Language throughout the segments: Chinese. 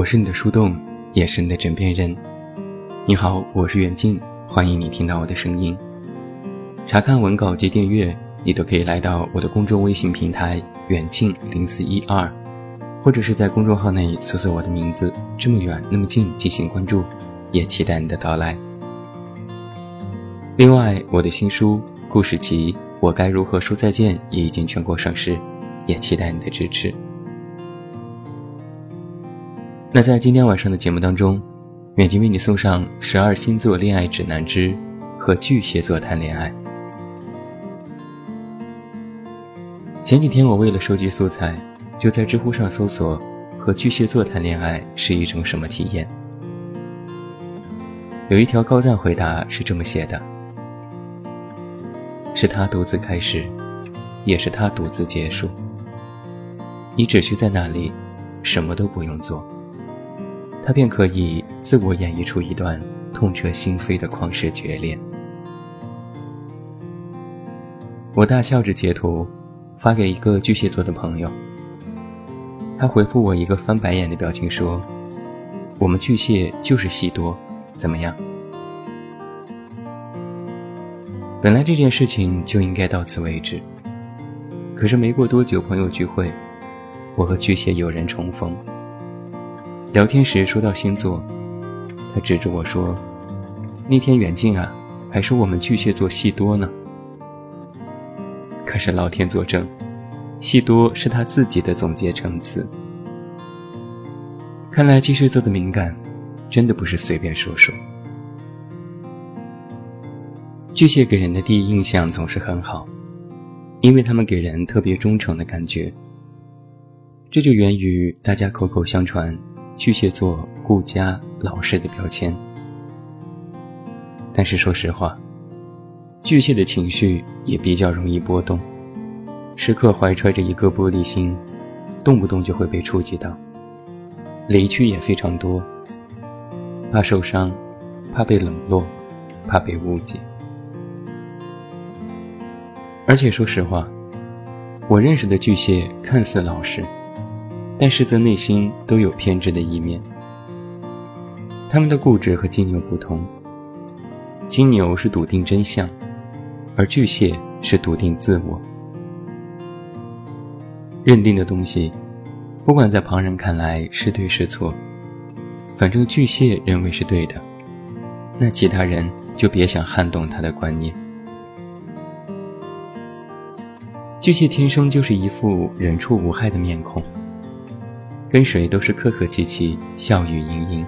我是你的树洞，也是你的枕边人。你好，我是远近，欢迎你听到我的声音。查看文稿及订阅，你都可以来到我的公众微信平台远近零四一二，或者是在公众号内搜索我的名字“这么远那么近”进行关注，也期待你的到来。另外，我的新书《故事集：我该如何说再见》也已经全国上市，也期待你的支持。那在今天晚上的节目当中，远近为你送上十二星座恋爱指南之和巨蟹座谈恋爱。前几天我为了收集素材，就在知乎上搜索“和巨蟹座谈恋爱是一种什么体验”。有一条高赞回答是这么写的：“是他独自开始，也是他独自结束。你只需在那里，什么都不用做。”他便可以自我演绎出一段痛彻心扉的旷世绝恋。我大笑着截图，发给一个巨蟹座的朋友。他回复我一个翻白眼的表情，说：“我们巨蟹就是戏多，怎么样？”本来这件事情就应该到此为止。可是没过多久，朋友聚会，我和巨蟹有人重逢。聊天时说到星座，他指着我说：“那天远近啊，还说我们巨蟹座戏多呢。”可是老天作证，戏多是他自己的总结成词。看来巨蟹座的敏感，真的不是随便说说。巨蟹给人的第一印象总是很好，因为他们给人特别忠诚的感觉。这就源于大家口口相传。巨蟹座顾家老实的标签，但是说实话，巨蟹的情绪也比较容易波动，时刻怀揣着一颗玻璃心，动不动就会被触及到，雷区也非常多，怕受伤，怕被冷落，怕被误解。而且说实话，我认识的巨蟹看似老实。但实则内心都有偏执的一面。他们的固执和金牛不同，金牛是笃定真相，而巨蟹是笃定自我。认定的东西，不管在旁人看来是对是错，反正巨蟹认为是对的，那其他人就别想撼动他的观念。巨蟹天生就是一副人畜无害的面孔。跟谁都是客客气气、笑语盈盈，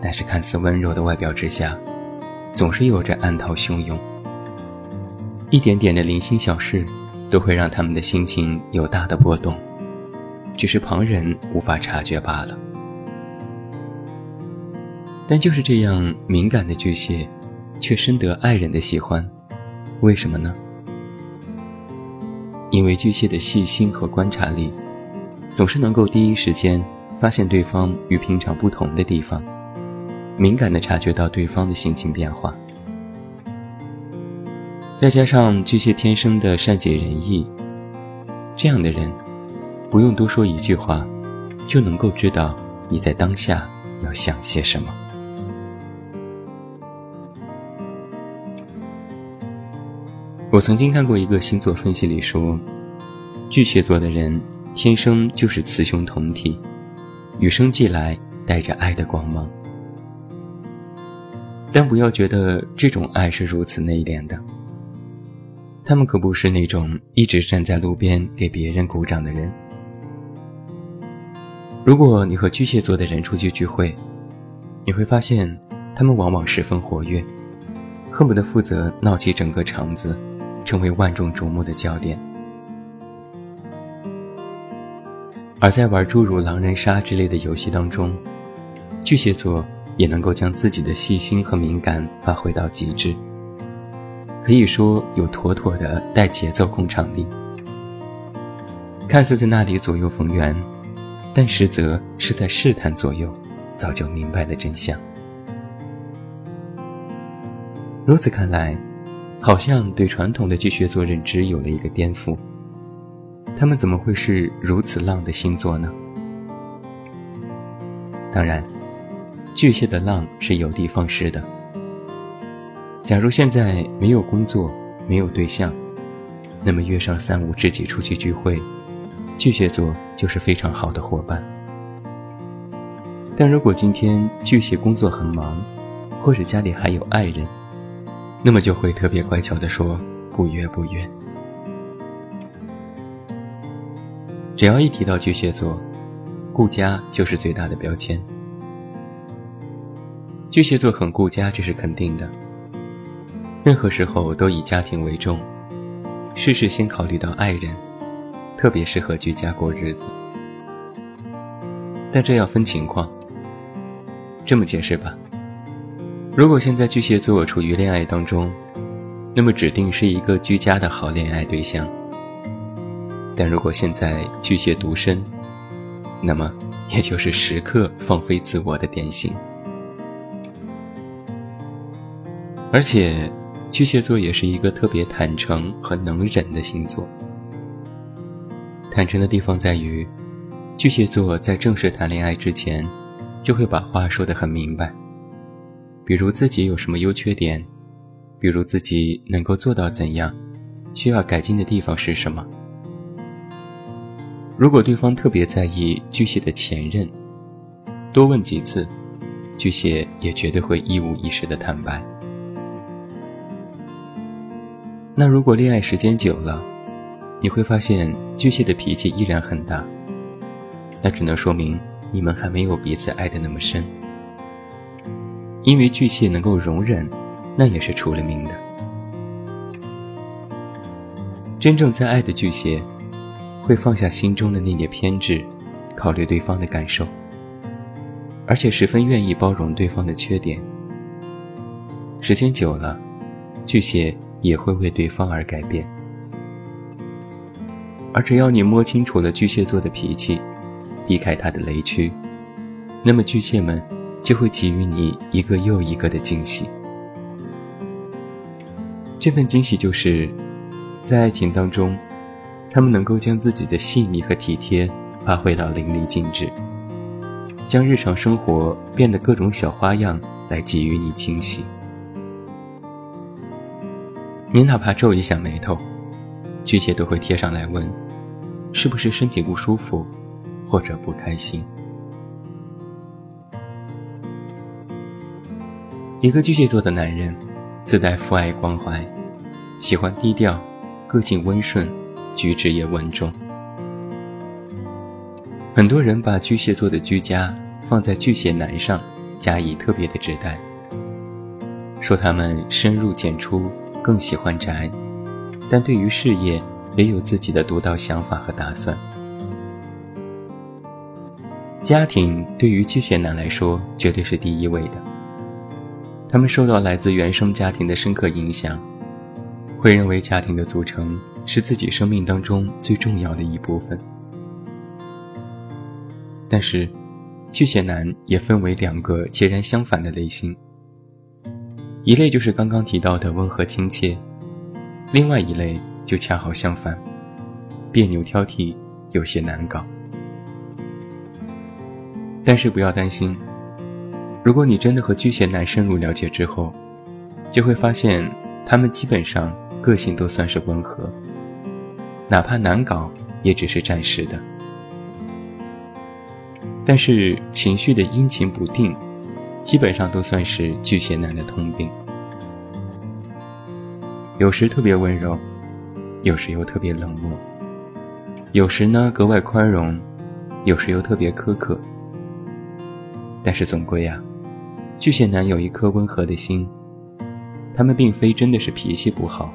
但是看似温柔的外表之下，总是有着暗涛汹涌。一点点的零星小事，都会让他们的心情有大的波动，只是旁人无法察觉罢了。但就是这样敏感的巨蟹，却深得爱人的喜欢，为什么呢？因为巨蟹的细心和观察力。总是能够第一时间发现对方与平常不同的地方，敏感地察觉到对方的心情变化。再加上巨蟹天生的善解人意，这样的人不用多说一句话，就能够知道你在当下要想些什么。我曾经看过一个星座分析里说，巨蟹座的人。天生就是雌雄同体，与生俱来带着爱的光芒。但不要觉得这种爱是如此内敛的，他们可不是那种一直站在路边给别人鼓掌的人。如果你和巨蟹座的人出去聚会，你会发现他们往往十分活跃，恨不得负责闹起整个场子，成为万众瞩目的焦点。而在玩诸如狼人杀之类的游戏当中，巨蟹座也能够将自己的细心和敏感发挥到极致，可以说有妥妥的带节奏控场力。看似在那里左右逢源，但实则是在试探左右，早就明白了真相。如此看来，好像对传统的巨蟹座认知有了一个颠覆。他们怎么会是如此浪的星座呢？当然，巨蟹的浪是有的放矢的。假如现在没有工作，没有对象，那么约上三五知己出去聚会，巨蟹座就是非常好的伙伴。但如果今天巨蟹工作很忙，或者家里还有爱人，那么就会特别乖巧的说不约不约。只要一提到巨蟹座，顾家就是最大的标签。巨蟹座很顾家，这是肯定的。任何时候都以家庭为重，事事先考虑到爱人，特别适合居家过日子。但这要分情况。这么解释吧，如果现在巨蟹座处于恋爱当中，那么指定是一个居家的好恋爱对象。但如果现在巨蟹独身，那么也就是时刻放飞自我的典型。而且。巨蟹座也是一个特别坦诚和能忍的星座。坦诚的地方在于，巨蟹座在正式谈恋爱之前，就会把话说得很明白。比如自己有什么优缺点，比如自己能够做到怎样，需要改进的地方是什么。如果对方特别在意巨蟹的前任，多问几次，巨蟹也绝对会一五一十的坦白。那如果恋爱时间久了，你会发现巨蟹的脾气依然很大。那只能说明你们还没有彼此爱的那么深。因为巨蟹能够容忍，那也是出了名的。真正在爱的巨蟹，会放下心中的那点偏执，考虑对方的感受，而且十分愿意包容对方的缺点。时间久了，巨蟹。也会为对方而改变，而只要你摸清楚了巨蟹座的脾气，避开他的雷区，那么巨蟹们就会给予你一个又一个的惊喜。这份惊喜就是，在爱情当中，他们能够将自己的细腻和体贴发挥到淋漓尽致，将日常生活变得各种小花样来给予你惊喜。你哪怕皱一下眉头，巨蟹都会贴上来问：“是不是身体不舒服，或者不开心？”一个巨蟹座的男人，自带父爱关怀，喜欢低调，个性温顺，举止也稳重。很多人把巨蟹座的居家放在巨蟹男上，加以特别的指代，说他们深入简出。更喜欢宅，但对于事业也有自己的独到想法和打算。家庭对于巨蟹男来说绝对是第一位的。他们受到来自原生家庭的深刻影响，会认为家庭的组成是自己生命当中最重要的一部分。但是，巨蟹男也分为两个截然相反的类型。一类就是刚刚提到的温和亲切，另外一类就恰好相反，别扭挑剔，有些难搞。但是不要担心，如果你真的和巨蟹男深入了解之后，就会发现他们基本上个性都算是温和，哪怕难搞，也只是暂时的。但是情绪的阴晴不定。基本上都算是巨蟹男的通病，有时特别温柔，有时又特别冷漠，有时呢格外宽容，有时又特别苛刻。但是总归啊，巨蟹男有一颗温和的心，他们并非真的是脾气不好，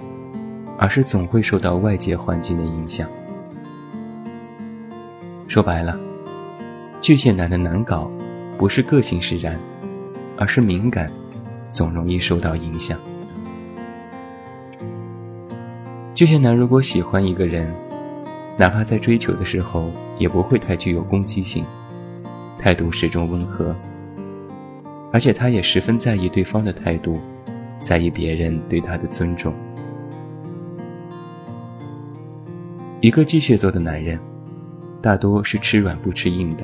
而是总会受到外界环境的影响。说白了，巨蟹男的难搞，不是个性使然。而是敏感，总容易受到影响。巨蟹男如果喜欢一个人，哪怕在追求的时候，也不会太具有攻击性，态度始终温和。而且他也十分在意对方的态度，在意别人对他的尊重。一个巨蟹座的男人，大多是吃软不吃硬的。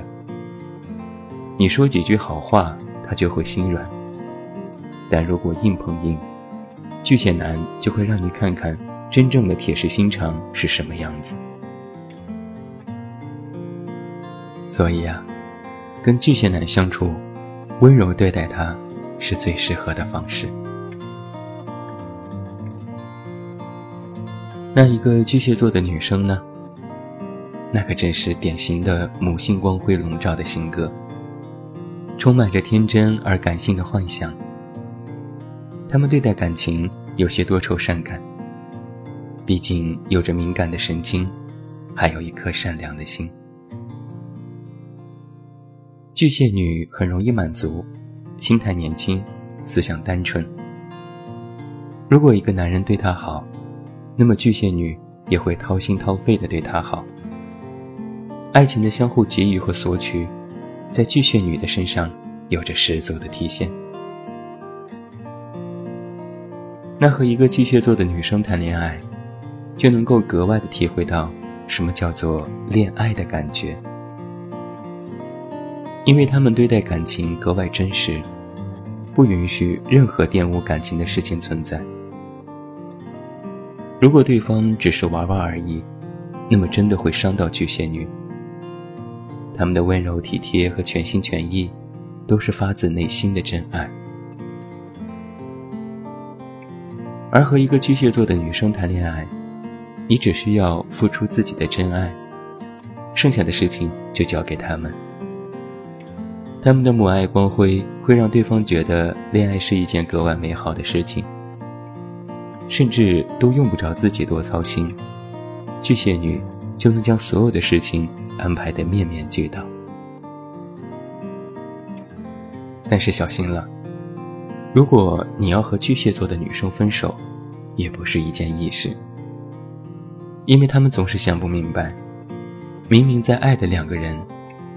你说几句好话，他就会心软。但如果硬碰硬，巨蟹男就会让你看看真正的铁石心肠是什么样子。所以啊，跟巨蟹男相处，温柔对待他，是最适合的方式。那一个巨蟹座的女生呢？那可真是典型的母性光辉笼罩的性格，充满着天真而感性的幻想。他们对待感情有些多愁善感，毕竟有着敏感的神经，还有一颗善良的心。巨蟹女很容易满足，心态年轻，思想单纯。如果一个男人对她好，那么巨蟹女也会掏心掏肺的对他好。爱情的相互给予和索取，在巨蟹女的身上有着十足的体现。那和一个巨蟹座的女生谈恋爱，就能够格外的体会到什么叫做恋爱的感觉，因为他们对待感情格外真实，不允许任何玷污感情的事情存在。如果对方只是玩玩而已，那么真的会伤到巨蟹女。他们的温柔体贴和全心全意，都是发自内心的真爱。而和一个巨蟹座的女生谈恋爱，你只需要付出自己的真爱，剩下的事情就交给他们。他们的母爱光辉会让对方觉得恋爱是一件格外美好的事情，甚至都用不着自己多操心，巨蟹女就能将所有的事情安排得面面俱到。但是小心了。如果你要和巨蟹座的女生分手，也不是一件易事，因为他们总是想不明白，明明在爱的两个人，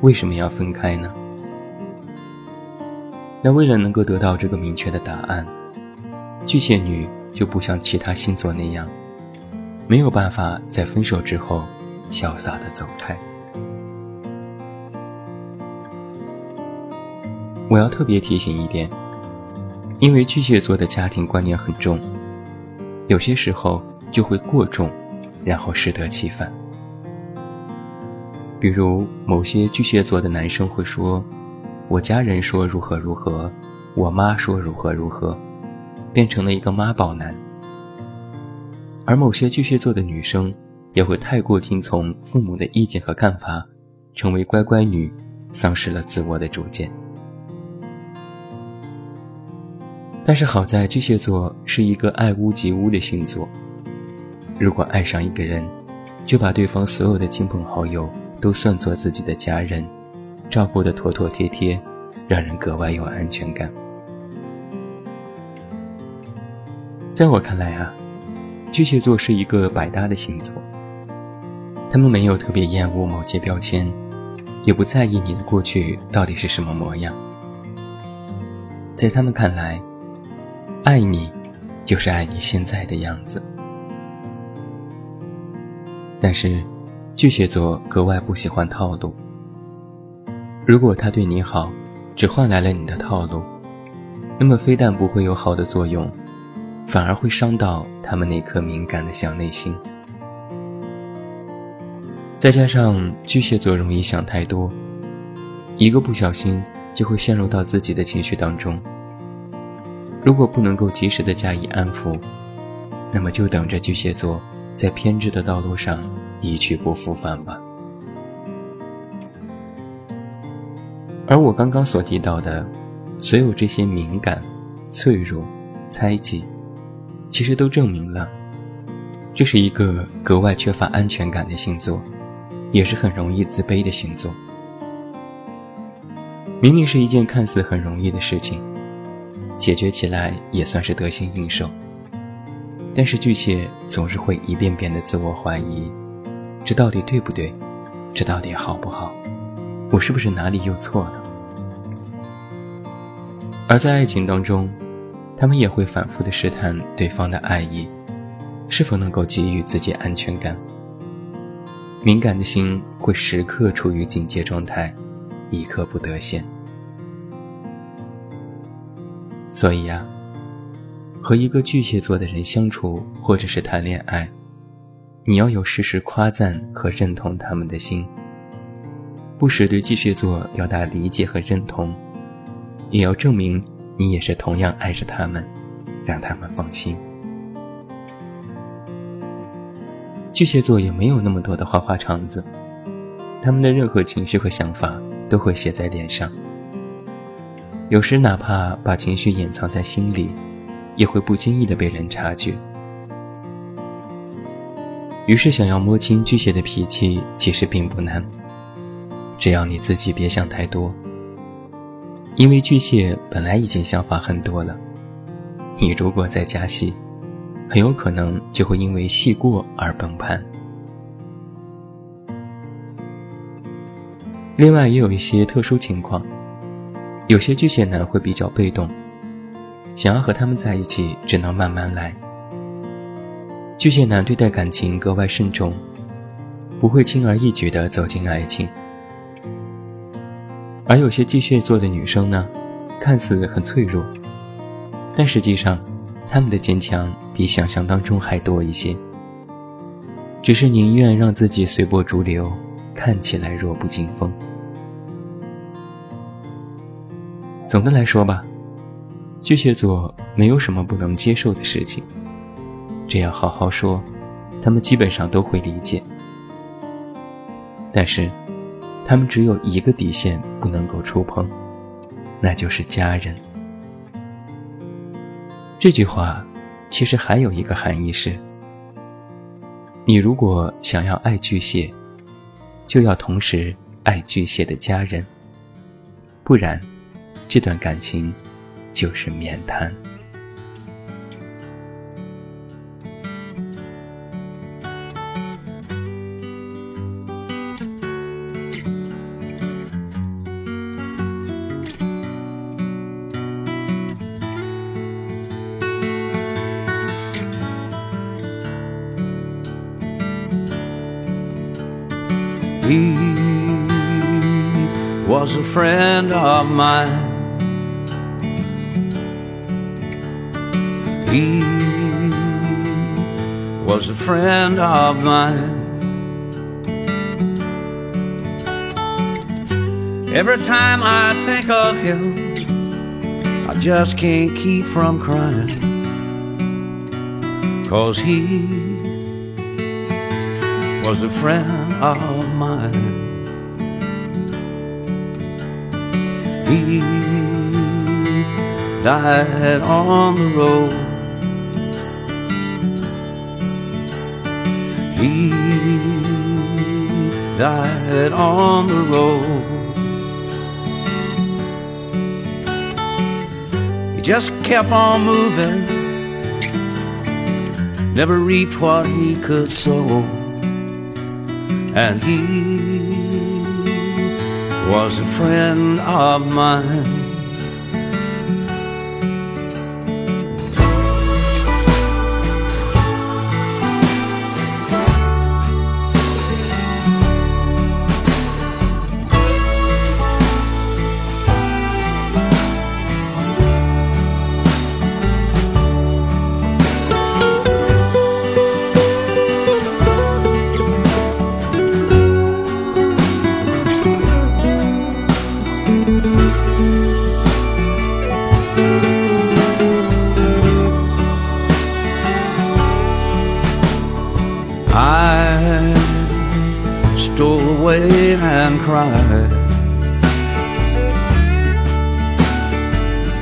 为什么要分开呢？那为了能够得到这个明确的答案，巨蟹女就不像其他星座那样，没有办法在分手之后潇洒的走开。我要特别提醒一点。因为巨蟹座的家庭观念很重，有些时候就会过重，然后适得其反。比如某些巨蟹座的男生会说：“我家人说如何如何，我妈说如何如何”，变成了一个妈宝男。而某些巨蟹座的女生也会太过听从父母的意见和看法，成为乖乖女，丧失了自我的主见。但是好在巨蟹座是一个爱屋及乌的星座，如果爱上一个人，就把对方所有的亲朋好友都算作自己的家人，照顾得妥妥帖帖，让人格外有安全感。在我看来啊，巨蟹座是一个百搭的星座，他们没有特别厌恶某些标签，也不在意你的过去到底是什么模样，在他们看来。爱你，就是爱你现在的样子。但是，巨蟹座格外不喜欢套路。如果他对你好，只换来了你的套路，那么非但不会有好的作用，反而会伤到他们那颗敏感的小内心。再加上巨蟹座容易想太多，一个不小心就会陷入到自己的情绪当中。如果不能够及时的加以安抚，那么就等着巨蟹座在偏执的道路上一去不复返吧。而我刚刚所提到的，所有这些敏感、脆弱、猜忌，其实都证明了，这是一个格外缺乏安全感的星座，也是很容易自卑的星座。明明是一件看似很容易的事情。解决起来也算是得心应手，但是巨蟹总是会一遍遍的自我怀疑：这到底对不对？这到底好不好？我是不是哪里又错了？而在爱情当中，他们也会反复的试探对方的爱意，是否能够给予自己安全感。敏感的心会时刻处于警戒状态，一刻不得闲。所以呀，和一个巨蟹座的人相处或者是谈恋爱，你要有时时夸赞和认同他们的心，不时对巨蟹座表达理解和认同，也要证明你也是同样爱着他们，让他们放心。巨蟹座也没有那么多的花花肠子，他们的任何情绪和想法都会写在脸上。有时哪怕把情绪掩藏在心里，也会不经意的被人察觉。于是，想要摸清巨蟹的脾气，其实并不难，只要你自己别想太多。因为巨蟹本来已经想法很多了，你如果再加戏。很有可能就会因为戏过而崩盘。另外，也有一些特殊情况，有些巨蟹男会比较被动，想要和他们在一起，只能慢慢来。巨蟹男对待感情格外慎重，不会轻而易举地走进爱情。而有些巨蟹座的女生呢，看似很脆弱，但实际上。他们的坚强比想象当中还多一些，只是宁愿让自己随波逐流，看起来弱不禁风。总的来说吧，巨蟹座没有什么不能接受的事情，只要好好说，他们基本上都会理解。但是，他们只有一个底线不能够触碰，那就是家人。这句话，其实还有一个含义是：你如果想要爱巨蟹，就要同时爱巨蟹的家人，不然，这段感情就是免谈。Was a friend of mine. He was a friend of mine. Every time I think of him, I just can't keep from crying. Cause he was a friend of mine. He died on the road. He died on the road. He just kept on moving, never reaped what he could sow and he was a friend of mine.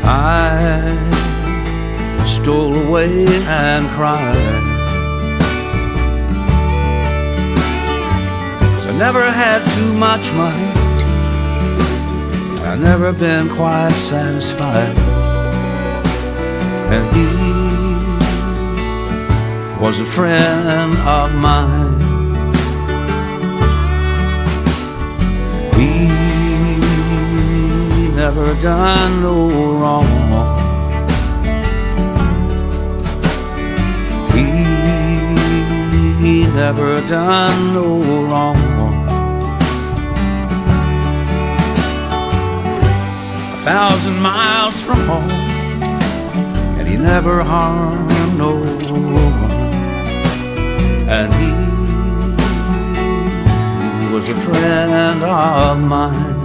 I stole away and cried. Cause I never had too much money. I've never been quite satisfied. And he was a friend of mine. Never done no wrong. He, he never done no wrong. A thousand miles from home, and he never harmed no one. And he was a friend of mine.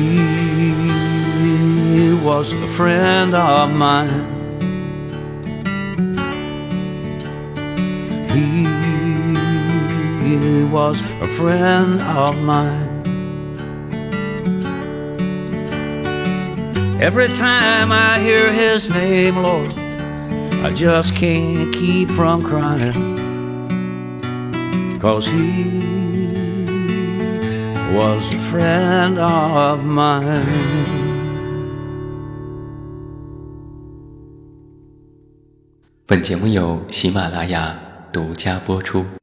He was a friend of mine. He was a friend of mine. Every time I hear his name, Lord, I just can't keep from crying. Cause he was a friend of mine. 本节目由喜马拉雅独家播出。